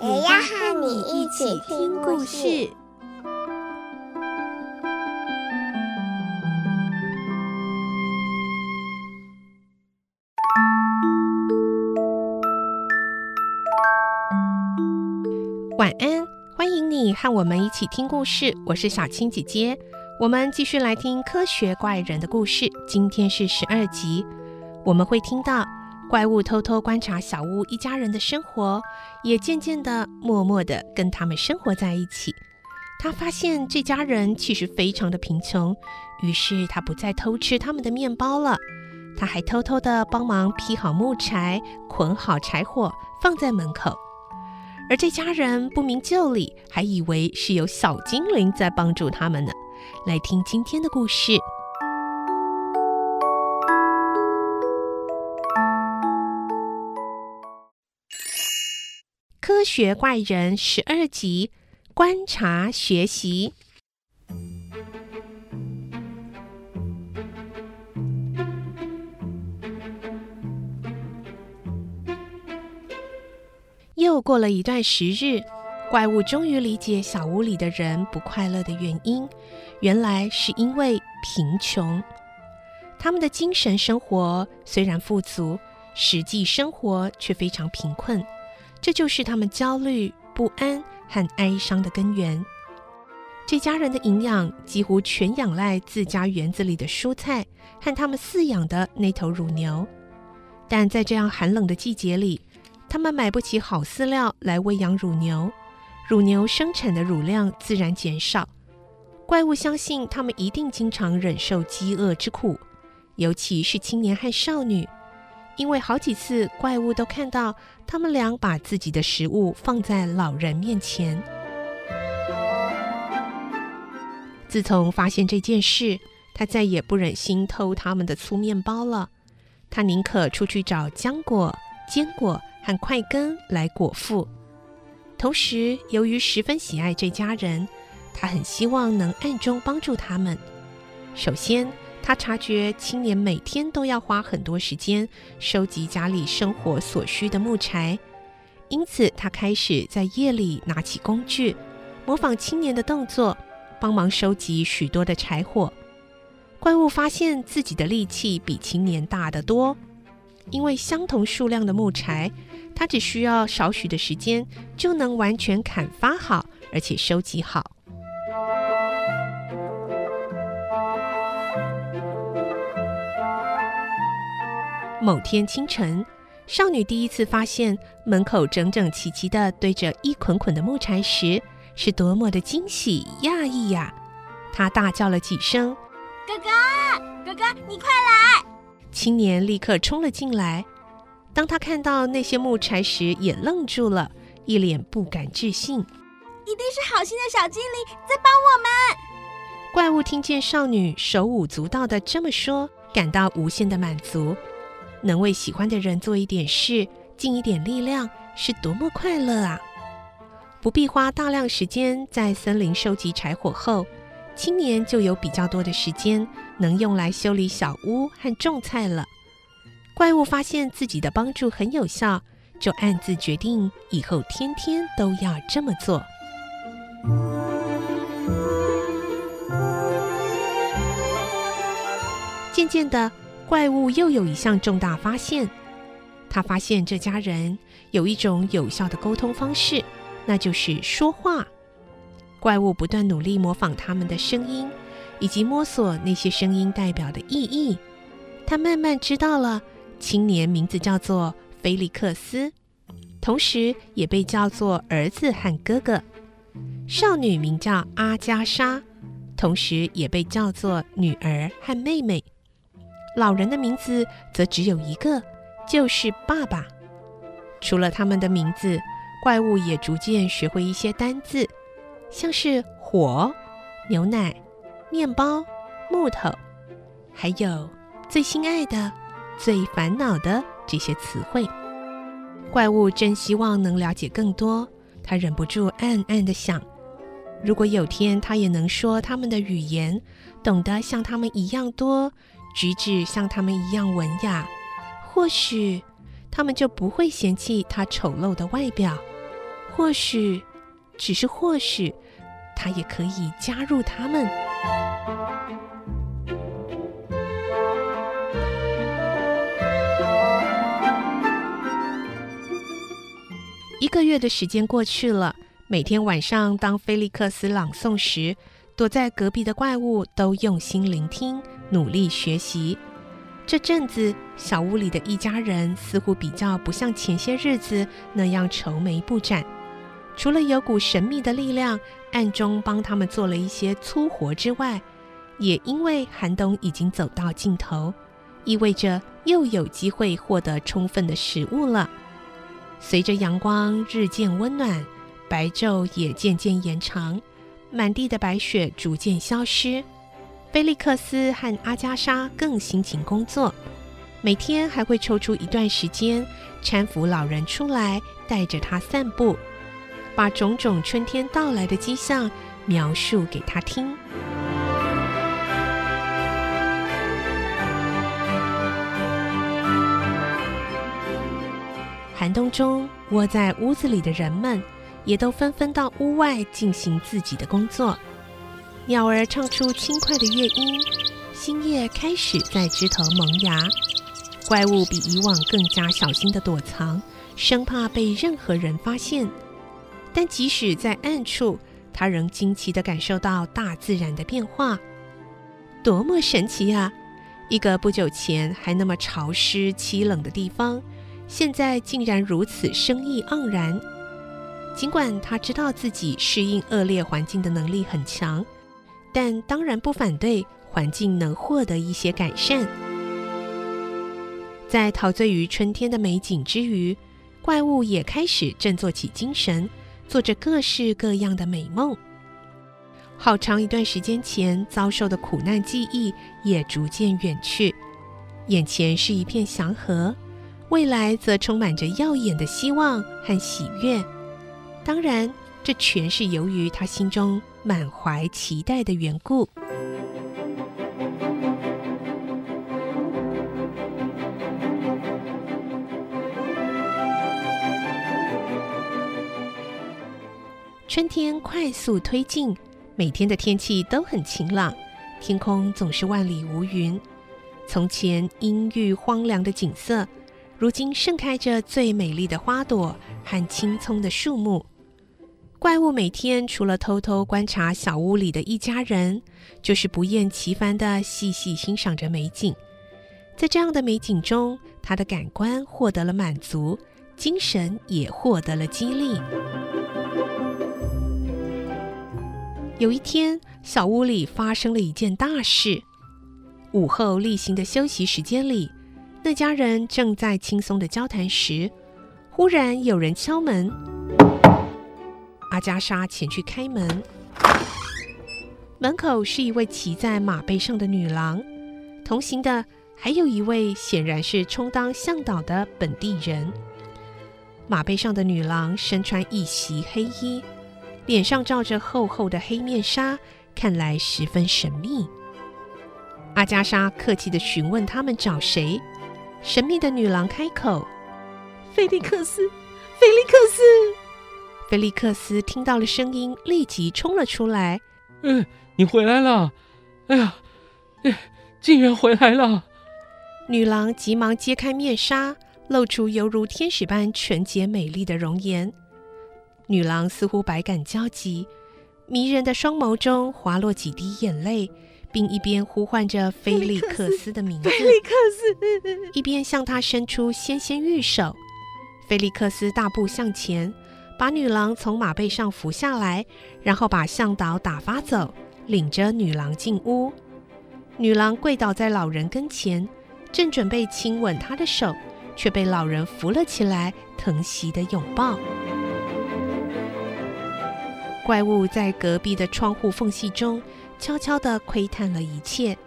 也要和你一起听故事。晚安，欢迎你和我们一起听故事。我是小青姐姐，我们继续来听科学怪人的故事。今天是十二集，我们会听到怪物偷偷观察小屋一家人的生活，也渐渐的、默默的跟他们生活在一起。他发现这家人其实非常的贫穷，于是他不再偷吃他们的面包了。他还偷偷的帮忙劈好木柴，捆好柴火，放在门口。而这家人不明就里，还以为是有小精灵在帮助他们呢。来听今天的故事，《科学怪人》十二集，观察学习。又过了一段时日，怪物终于理解小屋里的人不快乐的原因，原来是因为贫穷。他们的精神生活虽然富足，实际生活却非常贫困，这就是他们焦虑、不安和哀伤的根源。这家人的营养几乎全仰赖自家园子里的蔬菜和他们饲养的那头乳牛，但在这样寒冷的季节里，他们买不起好饲料来喂养乳牛，乳牛生产的乳量自然减少。怪物相信他们一定经常忍受饥饿之苦，尤其是青年和少女，因为好几次怪物都看到他们俩把自己的食物放在老人面前。自从发现这件事，他再也不忍心偷他们的粗面包了，他宁可出去找浆果、坚果。和块根来果腹，同时由于十分喜爱这家人，他很希望能暗中帮助他们。首先，他察觉青年每天都要花很多时间收集家里生活所需的木柴，因此他开始在夜里拿起工具，模仿青年的动作，帮忙收集许多的柴火。怪物发现自己的力气比青年大得多，因为相同数量的木柴。他只需要少许的时间，就能完全砍伐好，而且收集好。某天清晨，少女第一次发现门口整整齐齐地堆着一捆捆的木柴时，是多么的惊喜、讶异呀！她大叫了几声：“哥哥，哥哥，你快来！”青年立刻冲了进来。当他看到那些木柴时，也愣住了，一脸不敢置信。一定是好心的小精灵在帮我们。怪物听见少女手舞足蹈地这么说，感到无限的满足。能为喜欢的人做一点事，尽一点力量，是多么快乐啊！不必花大量时间在森林收集柴火后，青年就有比较多的时间能用来修理小屋和种菜了。怪物发现自己的帮助很有效，就暗自决定以后天天都要这么做。渐渐的，怪物又有一项重大发现，他发现这家人有一种有效的沟通方式，那就是说话。怪物不断努力模仿他们的声音，以及摸索那些声音代表的意义。他慢慢知道了。青年名字叫做菲利克斯，同时也被叫做儿子和哥哥。少女名叫阿加莎，同时也被叫做女儿和妹妹。老人的名字则只有一个，就是爸爸。除了他们的名字，怪物也逐渐学会一些单字，像是火、牛奶、面包、木头，还有最心爱的、最烦恼的这些词汇。怪物真希望能了解更多，他忍不住暗暗地想：如果有天他也能说他们的语言，懂得像他们一样多，举止像他们一样文雅，或许他们就不会嫌弃他丑陋的外表。或许，只是或许，他也可以加入他们。一个月的时间过去了，每天晚上当菲利克斯朗诵时，躲在隔壁的怪物都用心聆听，努力学习。这阵子，小屋里的一家人似乎比较不像前些日子那样愁眉不展。除了有股神秘的力量暗中帮他们做了一些粗活之外，也因为寒冬已经走到尽头，意味着又有机会获得充分的食物了。随着阳光日渐温暖，白昼也渐渐延长，满地的白雪逐渐消失。菲利克斯和阿加莎更辛勤工作，每天还会抽出一段时间搀扶老人出来，带着他散步，把种种春天到来的迹象描述给他听。寒冬中，窝在屋子里的人们也都纷纷到屋外进行自己的工作。鸟儿唱出轻快的乐音，新叶开始在枝头萌芽。怪物比以往更加小心地躲藏，生怕被任何人发现。但即使在暗处，他仍惊奇地感受到大自然的变化。多么神奇啊！一个不久前还那么潮湿凄冷的地方。现在竟然如此生意盎然。尽管他知道自己适应恶劣环境的能力很强，但当然不反对环境能获得一些改善。在陶醉于春天的美景之余，怪物也开始振作起精神，做着各式各样的美梦。好长一段时间前遭受的苦难记忆也逐渐远去，眼前是一片祥和。未来则充满着耀眼的希望和喜悦，当然，这全是由于他心中满怀期待的缘故。春天快速推进，每天的天气都很晴朗，天空总是万里无云。从前阴郁荒凉的景色，如今盛开着最美丽的花朵和青葱的树木。怪物每天除了偷偷观察小屋里的一家人，就是不厌其烦地细细欣赏着美景。在这样的美景中，他的感官获得了满足，精神也获得了激励。有一天，小屋里发生了一件大事。午后例行的休息时间里。那家人正在轻松的交谈时，忽然有人敲门。阿加莎前去开门，门口是一位骑在马背上的女郎，同行的还有一位显然是充当向导的本地人。马背上的女郎身穿一袭黑衣，脸上罩着厚厚的黑面纱，看来十分神秘。阿加莎客气地询问他们找谁。神秘的女郎开口：“菲利克斯，菲利克斯。”菲利克斯听到了声音，立即冲了出来。“嗯，你回来了！哎呀，哎，竟然回来了！”女郎急忙揭开面纱，露出犹如天使般纯洁美丽的容颜。女郎似乎百感交集，迷人的双眸中滑落几滴眼泪。并一边呼唤着菲利克斯的名字，菲利克斯，一边向他伸出纤纤玉手。菲利克斯大步向前，把女郎从马背上扶下来，然后把向导打发走，领着女郎进屋。女郎跪倒在老人跟前，正准备亲吻他的手，却被老人扶了起来，疼惜的拥抱。怪物在隔壁的窗户缝隙中悄悄地窥探了一切。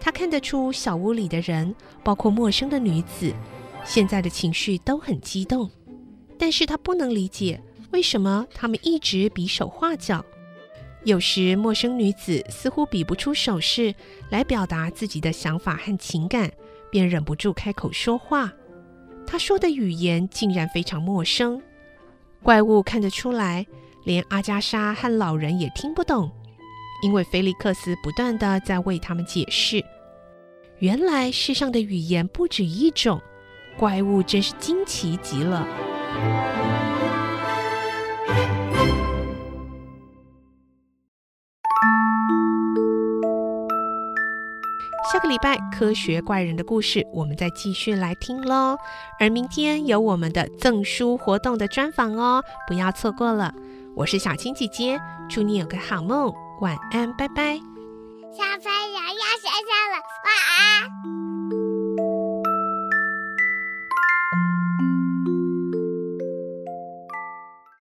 他看得出小屋里的人，包括陌生的女子，现在的情绪都很激动。但是他不能理解为什么他们一直比手画脚。有时陌生女子似乎比不出手势来表达自己的想法和情感，便忍不住开口说话。她说的语言竟然非常陌生。怪物看得出来，连阿加莎和老人也听不懂，因为菲利克斯不断地在为他们解释。原来世上的语言不止一种，怪物真是惊奇极了。下个礼拜科学怪人的故事，我们再继续来听喽。而明天有我们的赠书活动的专访哦，不要错过了。我是小青姐姐，祝你有个好梦，晚安，拜拜。小朋友要睡觉了，晚安。